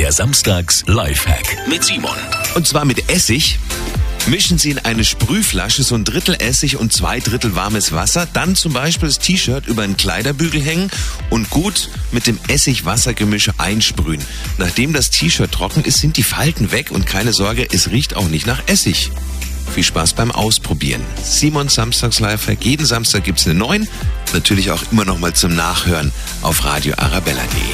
Der Samstags Lifehack mit Simon. Und zwar mit Essig. Mischen Sie in eine Sprühflasche so ein Drittel Essig und zwei Drittel warmes Wasser, dann zum Beispiel das T-Shirt über einen Kleiderbügel hängen und gut mit dem Essig-Wasser-Gemisch einsprühen. Nachdem das T-Shirt trocken ist, sind die Falten weg und keine Sorge, es riecht auch nicht nach Essig. Viel Spaß beim Ausprobieren. Simon Samstags Lifehack. Jeden Samstag gibt's eine neuen. Natürlich auch immer noch mal zum Nachhören auf radioarabella.de.